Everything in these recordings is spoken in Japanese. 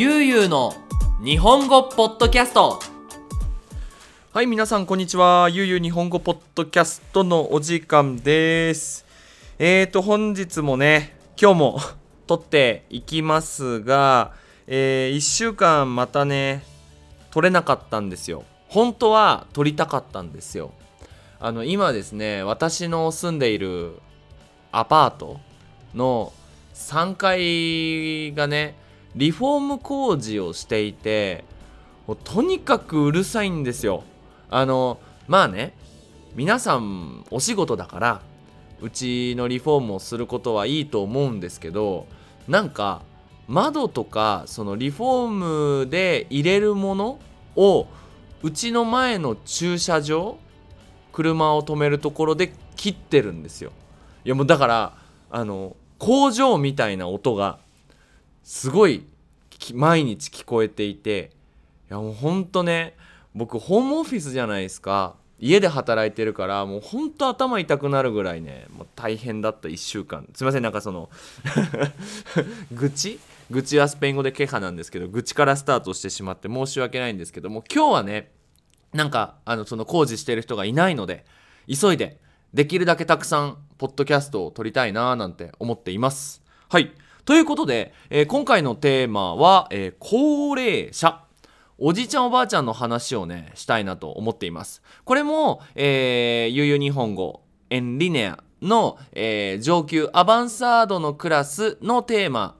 ゆうゆうの日本語ポッドキャスト。はい皆さんこんにちは。ゆうゆう日本語ポッドキャストのお時間です。えーと本日もね今日も 撮っていきますが、えー、1週間またね撮れなかったんですよ。本当は撮りたかったんですよ。あの今ですね私の住んでいるアパートの3階がねリフォーム工事をしていてとにかくうるさいんですよ。あのまあね皆さんお仕事だからうちのリフォームをすることはいいと思うんですけどなんか窓とかそのリフォームで入れるものをうちの前の駐車場車を止めるところで切ってるんですよ。いやもうだからあの工場みたいな音がすごい毎日聞こえていていやもうほんとね僕ホームオフィスじゃないですか。家で働いてるからもうほんと頭痛くなるぐらいねもう大変だった1週間。すいませんなんかその 愚痴？愚痴はスペイン語でケハなんですけど愚痴からスタートしてしまって申し訳ないんですけども今日はねなんかあのその工事してる人がいないので急いでできるだけたくさんポッドキャストを撮りたいなーなんて思っています。はい。ということで、えー、今回のテーマは、えー、高齢者。おじいちゃんおばあちゃんの話をねしたいなと思っています。これも、えー、ゆうゆう日本語エンリネアの、えー、上級アバンサードのクラスのテーマ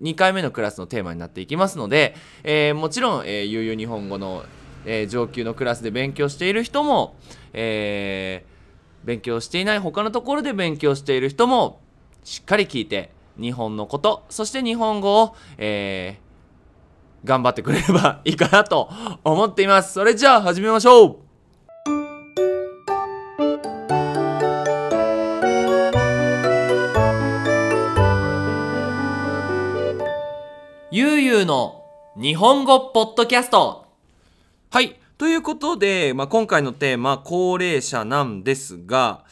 2回目のクラスのテーマになっていきますので、えー、もちろん、えー、ゆうゆう日本語の、えー、上級のクラスで勉強している人も、えー、勉強していない他のところで勉強している人もしっかり聞いて日本のことそして日本語を、えー、頑張ってくれればいいかなと思っています。それじゃあ始めましょう。ゆうゆうの日本語ポッドキャスト。はい。ということで、まあ、今回のテーマ高齢者なんですが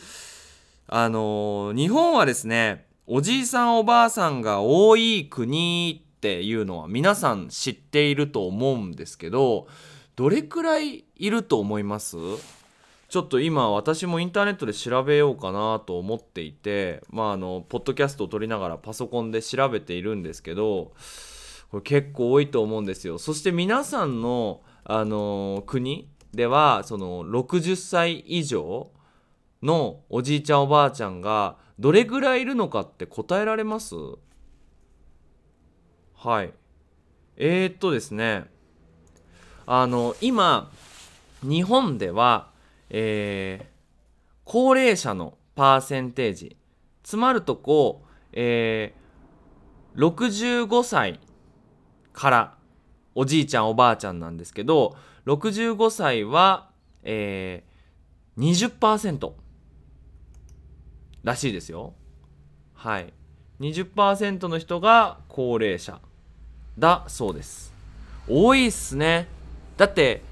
あのー、日本はですねおじいさんおばあさんが多い国っていうのは皆さん知っていると思うんですけどどれくらいいると思います？ちょっと今私もインターネットで調べようかなと思っていてまああのポッドキャストを撮りながらパソコンで調べているんですけどこれ結構多いと思うんですよ。そして皆さんのあの国ではその60歳以上のおじいちゃんおばあちゃんがどれぐらいいるのかって答えられます？はい。えー、っとですね。あの今日本では、えー、高齢者のパーセンテージつまるとこ、えー、65歳からおじいちゃんおばあちゃんなんですけど65歳は、えー、20%。らしいですよ。はい。20%の人が高齢者だそうです。多いっすね。だって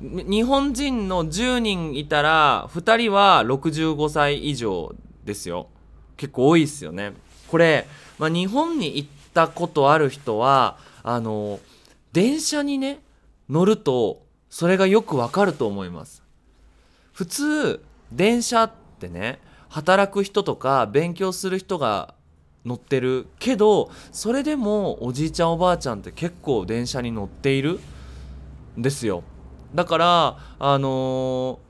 日本人の10人いたら2人は65歳以上ですよ。結構多いっすよね。これ、まあ、日本に行ったことある人はあの電車にね乗るとそれがよくわかると思います。普通電車ってね働く人とか勉強する人が乗ってるけどそれでもおじいちゃんおばあちゃんって結構電車に乗っているんですよ。だからあの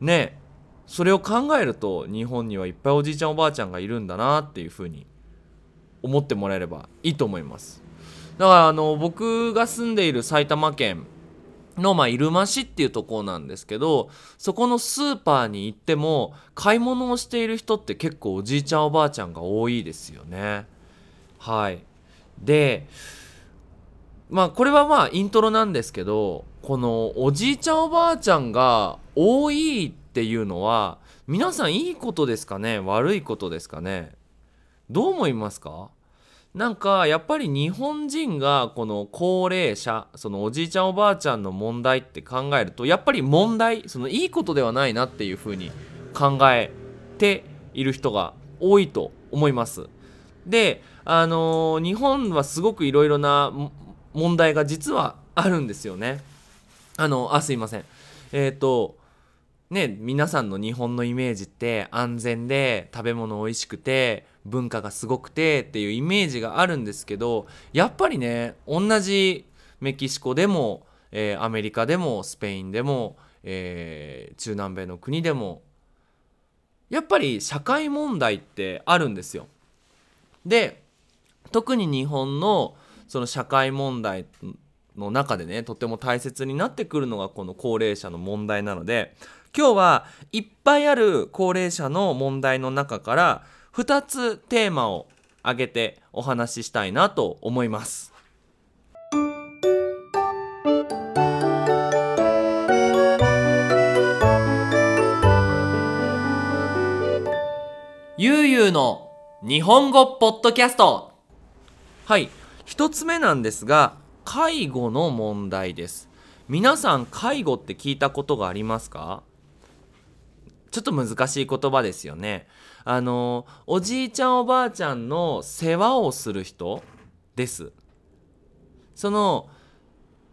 ー、ねそれを考えると日本にはいっぱいおじいちゃんおばあちゃんがいるんだなっていうふうに思ってもらえればいいと思います。だからあの僕が住んでいる埼玉県の、まあ、入間市っていうとこなんですけどそこのスーパーに行っても買い物をしている人って結構おじいちゃんおばあちゃんが多いですよね。はい。でまあこれはまあイントロなんですけどこのおじいちゃんおばあちゃんが多いっていうのは皆さんいいことですかね？悪いことですかね？どう思いますか？なんかやっぱり日本人がこの高齢者そのおじいちゃんおばあちゃんの問題って考えるとやっぱり問題そのいいことではないなっていうふうに考えている人が多いと思います。であのー、日本はすごくいろいろな問題が実はあるんですよね。あのあすいません。えっ、とね皆さんの日本のイメージって安全で食べ物美味しくて文化がすごくてっていうイメージがあるんですけどやっぱりね同じメキシコでも、えーアメリカでもスペインでも、えー中南米の国でもやっぱり社会問題ってあるんですよ。で特に日本のその社会問題の中でねとても大切になってくるのがこの高齢者の問題なので今日はいっぱいある高齢者の問題の中から2つテーマを挙げてお話ししたいなと思います。ゆうゆうの日本語ポッドキャスト。はい。1つ目なんですが介護の問題です。皆さん介護って聞いたことがありますか？ちょっと難しい言葉ですよね。あのおじいちゃんおばあちゃんの世話をする人です。その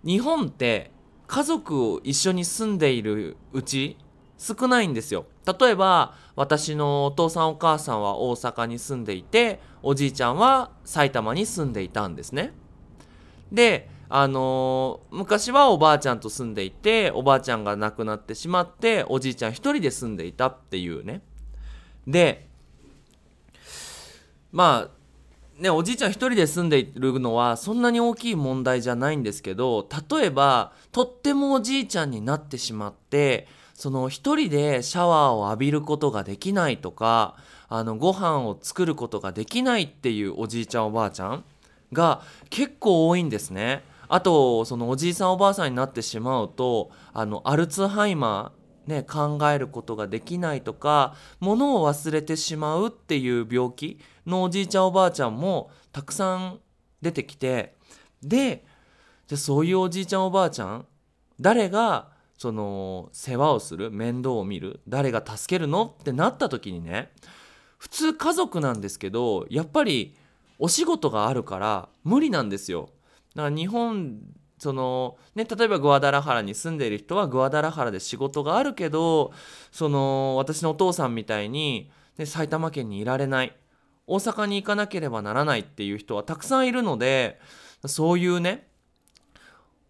日本って家族を一緒に住んでいるうち少ないんですよ。例えば私のお父さんお母さんは大阪に住んでいておじいちゃんは埼玉に住んでいたんですね。であのー昔はおばあちゃんと住んでいておばあちゃんが亡くなってしまっておじいちゃん一人で住んでいたっていうねでまあねおじいちゃん一人で住んでいるのはそんなに大きい問題じゃないんですけど例えばとってもおじいちゃんになってしまってその一人でシャワーを浴びることができないとかあのご飯を作ることができないっていうおじいちゃんおばあちゃんが結構多いんですね。あとそのおじいさんおばあさんになってしまうとあのアルツハイマーね、考えることができないとか物を忘れてしまうっていう病気のおじいちゃんおばあちゃんもたくさん出てきてでじゃそういうおじいちゃんおばあちゃん誰がその世話をする面倒を見る誰が助けるのってなった時にね普通家族なんですけどやっぱりお仕事があるから無理なんですよ。だから日本そのね、例えばグアダラハラに住んでいる人はグアダラハラで仕事があるけどその私のお父さんみたいに、ね、埼玉県にいられない大阪に行かなければならないっていう人はたくさんいるのでそういうね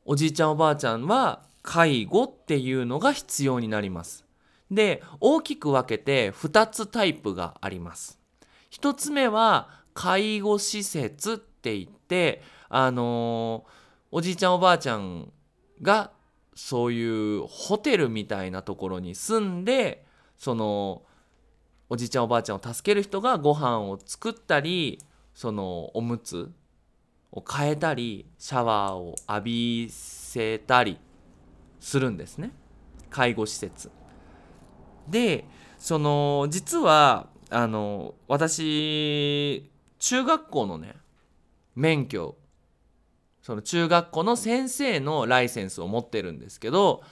おじいちゃんおばあちゃんは介護っていうのが必要になります。で大きく分けて2つタイプがあります。1つ目は介護施設って言ってあのおじいちゃんおばあちゃんがそういうホテルみたいなところに住んでそのおじいちゃんおばあちゃんを助ける人がご飯を作ったりそのおむつを変えたりシャワーを浴びせたりするんですね。介護施設。でその実はあの私中学校のね免許その中学校の先生のライセンスを持ってるんですけど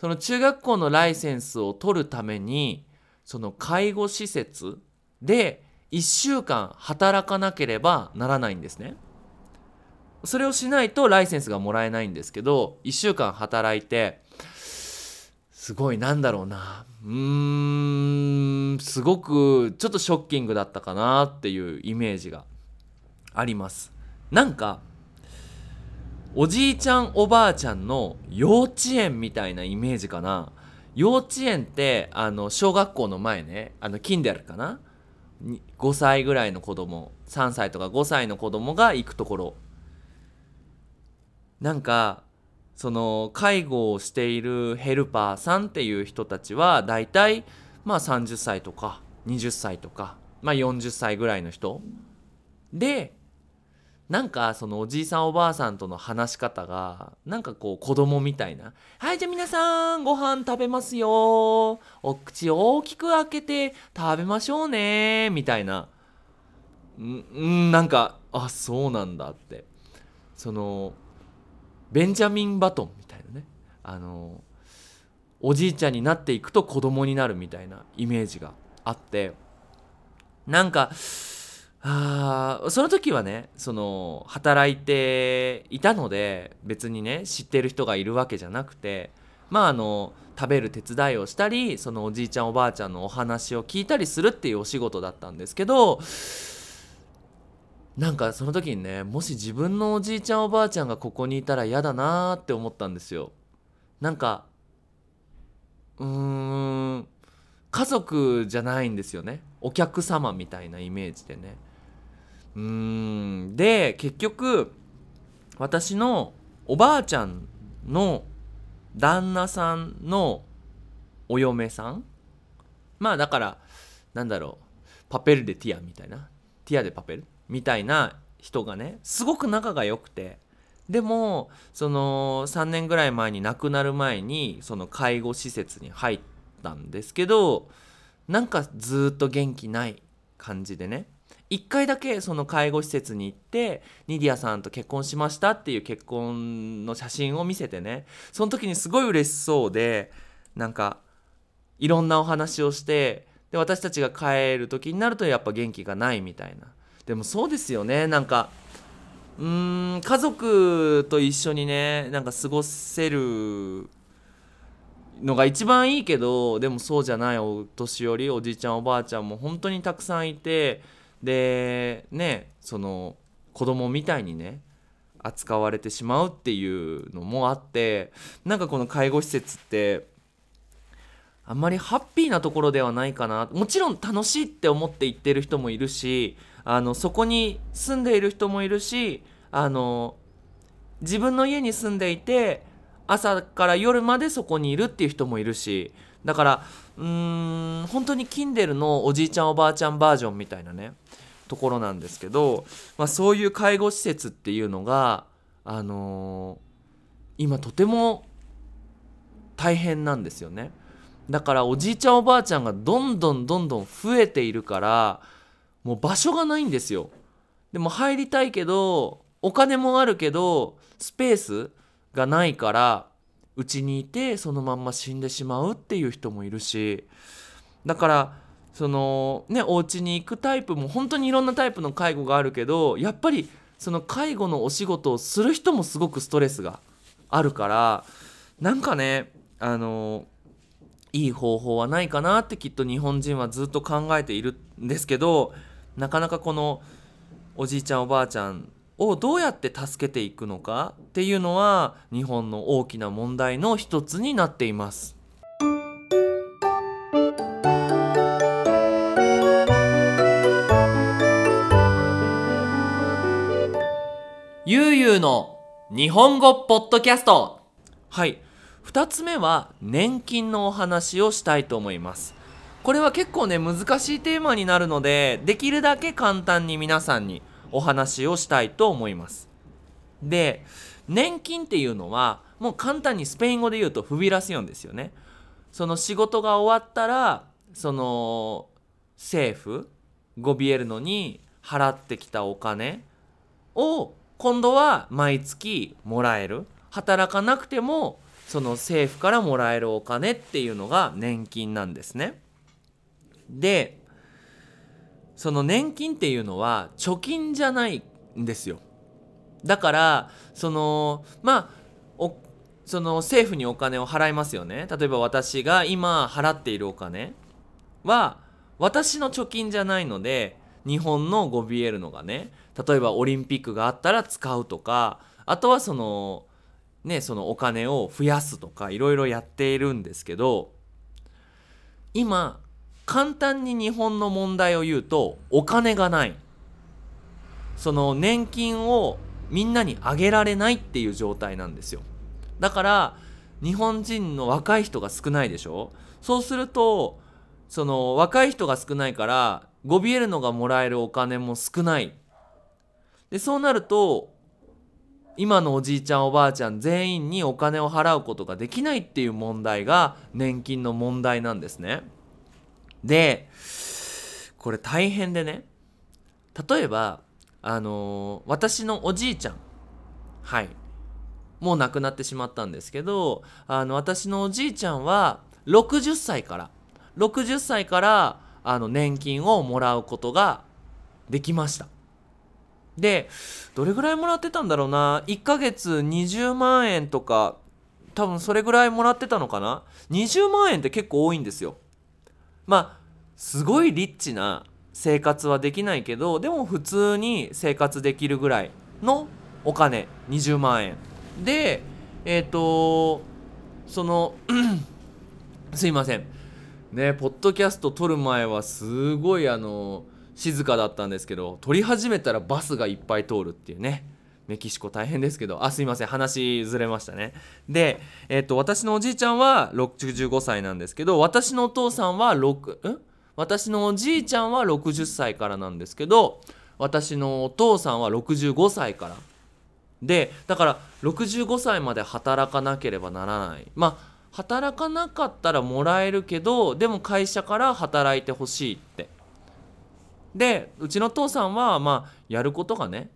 その中学校のライセンスを取るためにその介護施設で1週間働かなければならないんですね。それをしないとライセンスがもらえないんですけど1週間働いてすごいなんだろうなうーんすごくちょっとショッキングだったかなっていうイメージがあります。なんかおじいちゃんおばあちゃんの幼稚園みたいなイメージかな。幼稚園ってあの小学校の前ねあのキンデルかな。5歳ぐらいの子供3歳とか5歳の子供が行くところ。なんかその介護をしているヘルパーさんっていう人たちはだいたいまあ30歳とか20歳とかまあ40歳ぐらいの人。でなんかそのおじいさんおばあさんとの話し方がなんかこう子供みたいな「はいじゃあ皆さんご飯食べますよ。お口大きく開けて食べましょうね」みたいな。んんなんかあそうなんだって。そのベンジャミン・バトンみたいなね。あのおじいちゃんになっていくと子供になるみたいなイメージがあって。なんかあその時はねその働いていたので別にね知ってる人がいるわけじゃなくてまああの食べる手伝いをしたりそのおじいちゃんおばあちゃんのお話を聞いたりするっていうお仕事だったんですけどなんかその時にねもし自分のおじいちゃんおばあちゃんがここにいたら嫌だなーって思ったんですよ。なんかうーん家族じゃないんですよねお客様みたいなイメージでね。うん。で結局私のおばあちゃんの旦那さんのお嫁さん。まあだからなんだろう。パペルでティアみたいな。ティアでパペル？みたいな人がねすごく仲が良くて。でもその3年ぐらい前に亡くなる前にその介護施設に入ったんですけどなんかずっと元気ない感じでね。1回だけその介護施設に行ってニディアさんと結婚しましたっていう結婚の写真を見せてね。その時にすごい嬉しそうでなんかいろんなお話をしてで私たちが帰る時になるとやっぱ元気がないみたいな。でもそうですよね。なんかうーん家族と一緒にねなんか過ごせるのが一番いいけどでもそうじゃないお年寄りおじいちゃんおばあちゃんも本当にたくさんいてでねその子供みたいにね扱われてしまうっていうのもあってなんかこの介護施設ってあんまりハッピーなところではないかな。もちろん楽しいって思って行ってる人もいるしあのそこに住んでいる人もいるしあの自分の家に住んでいて朝から夜までそこにいるっていう人もいるしだからうーん本当にキンデルのおじいちゃんおばあちゃんバージョンみたいなね。ところなんですけど、まあ、そういう介護施設っていうのが、あのー今とても大変なんですよね。だからおじいちゃんおばあちゃんがどんどんどんどん増えているからもう場所がないんですよ。でも入りたいけどお金もあるけどスペースがないからうちにいてそのまんま死んでしまうっていう人もいるし。だからそのねお家に行くタイプも本当にいろんなタイプの介護があるけどやっぱりその介護のお仕事をする人もすごくストレスがあるからなんかねあのいい方法はないかなってきっと日本人はずっと考えているんですけどなかなかこのおじいちゃんおばあちゃんをどうやって助けていくのかっていうのは日本の大きな問題の一つになっています。ゆうゆうの日本語ポッドキャスト。はい。2つ目は年金のお話をしたいと思います。これは結構ね難しいテーマになるのでできるだけ簡単に皆さんにお話をしたいと思います。で年金っていうのはもう簡単にスペイン語で言うとフビラシオンですよね。その仕事が終わったらその政府ゴビエルノに払ってきたお金を今度は毎月もらえる働かなくてもその政府からもらえるお金っていうのが年金なんですね。でその年金っていうのは貯金じゃないんですよ。だからそのまあおその政府にお金を払いますよね。例えば私が今払っているお金は私の貯金じゃないので日本のゴビエルノがね例えばオリンピックがあったら使うとかあとはそのねそのお金を増やすとかいろいろやっているんですけど今簡単に日本の問題を言うとお金がない。その年金をみんなにあげられないっていう状態なんですよ。だから日本人の若い人が少ないでしょ。そうするとその若い人が少ないからゴビエルノがもらえるお金も少ない。でそうなると今のおじいちゃんおばあちゃん全員にお金を払うことができないっていう問題が年金の問題なんですね。でこれ大変でね。例えばあのー私のおじいちゃん。はい。もう亡くなってしまったんですけどあの私のおじいちゃんは60歳から60歳からあの年金をもらうことができました。でどれぐらいもらってたんだろうな？1ヶ月20万円とか多分それぐらいもらってたのかな？20万円って結構多いんですよ。まあすごいリッチな生活はできないけどでも普通に生活できるぐらいのお金。20万円。でえっ、とその すいません。ねポッドキャスト撮る前はすごいあの静かだったんですけど撮り始めたらバスがいっぱい通るっていうね。メキシコ大変ですけど。あすいません。話ずれましたね。で、えっと私のおじいちゃんは65歳なんですけど私のお父さんは6ん？私のおじいちゃんは60歳からなんですけど私のお父さんは65歳から。でだから65歳まで働かなければならない。まあ働かなかったらもらえるけどでも会社から働いてほしいって。でうちの父さんはまあやることがね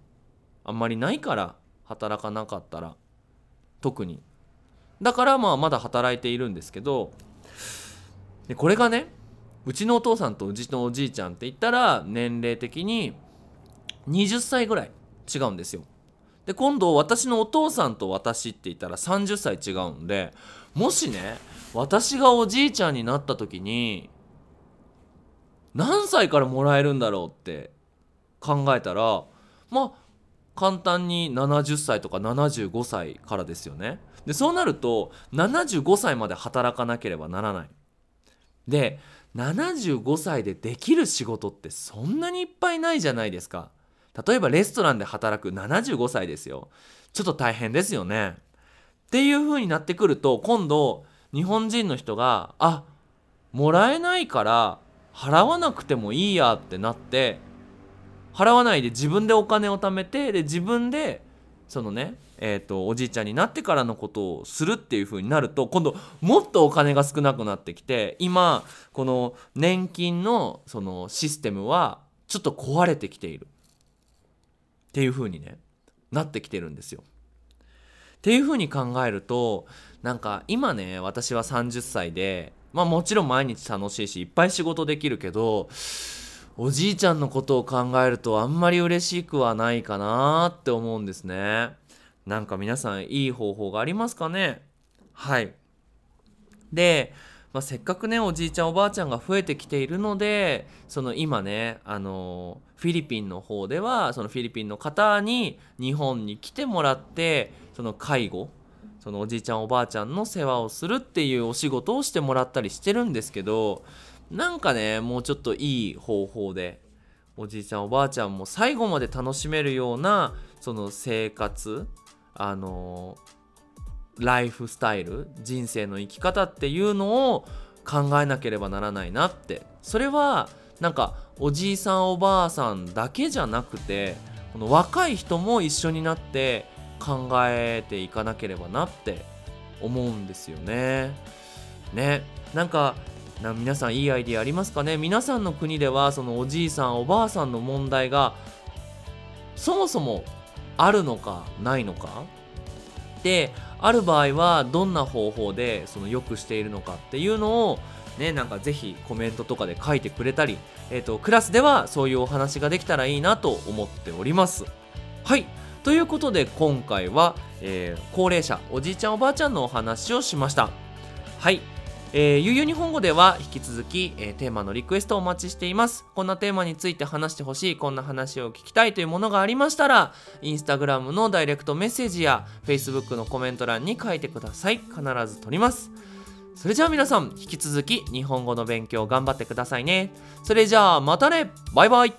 あんまりないから働かなかったら特に。だからまあまだ働いているんですけどでこれがねうちのお父さんとうちのおじいちゃんって言ったら年齢的に20歳ぐらい違うんですよ。で今度私のお父さんと私って言ったら30歳違うんでもしね私がおじいちゃんになった時に何歳からもらえるんだろうって考えたらまあ簡単に70歳とか75歳からですよね。でそうなると75歳まで働かなければならない。で75歳でできる仕事ってそんなにいっぱいないじゃないですか。例えばレストランで働く75歳ですよ。ちょっと大変ですよね。っていう風になってくると今度日本人の人があもらえないから払わなくてもいいやってなって払わないで自分でお金を貯めてで自分でそのねえーと、おじいちゃんになってからのことをするっていう風になると今度もっとお金が少なくなってきて今この年金のそのシステムはちょっと壊れてきているっていう風にねなってきてるんですよ。っていうふうに考えるとなんか今ね私は30歳でまあもちろん毎日楽しいしいっぱい仕事できるけどおじいちゃんのことを考えるとあんまり嬉しくはないかなって思うんですね。なんか皆さんいい方法がありますかね？はいで、まあ、せっかくねおじいちゃんおばあちゃんが増えてきているのでその今ねあのフィリピンの方ではそのフィリピンの方に日本に来てもらってその介護そのおじいちゃんおばあちゃんの世話をするっていうお仕事をしてもらったりしてるんですけどなんかねもうちょっといい方法でおじいちゃんおばあちゃんも最後まで楽しめるようなその生活あのライフスタイル人生の生き方っていうのを考えなければならないなって。それはなんかおじいさんおばあさんだけじゃなくてこの若い人も一緒になって考えていかなければなって思うんですよね。ね。なんか皆さんいいアイディアありますかね？皆さんの国ではそのおじいさんおばあさんの問題がそもそもあるのかないのか。である場合はどんな方法でその良くしているのかっていうのをねなんかぜひコメントとかで書いてくれたり、えーと、クラスではそういうお話ができたらいいなと思っております。はい。ということで今回は、えー、高齢者おじいちゃんおばあちゃんのお話をしました。はい。えー、ゆうゆ日本語では引き続き、えー、テーマのリクエストをお待ちしています。こんなテーマについて話してほしい、こんな話を聞きたいというものがありましたら、インスタグラムのダイレクトメッセージや Facebook のコメント欄に書いてください。必ず撮ります。それじゃあ皆さん、引き続き日本語の勉強頑張ってくださいね。それじゃあまたねバイバイ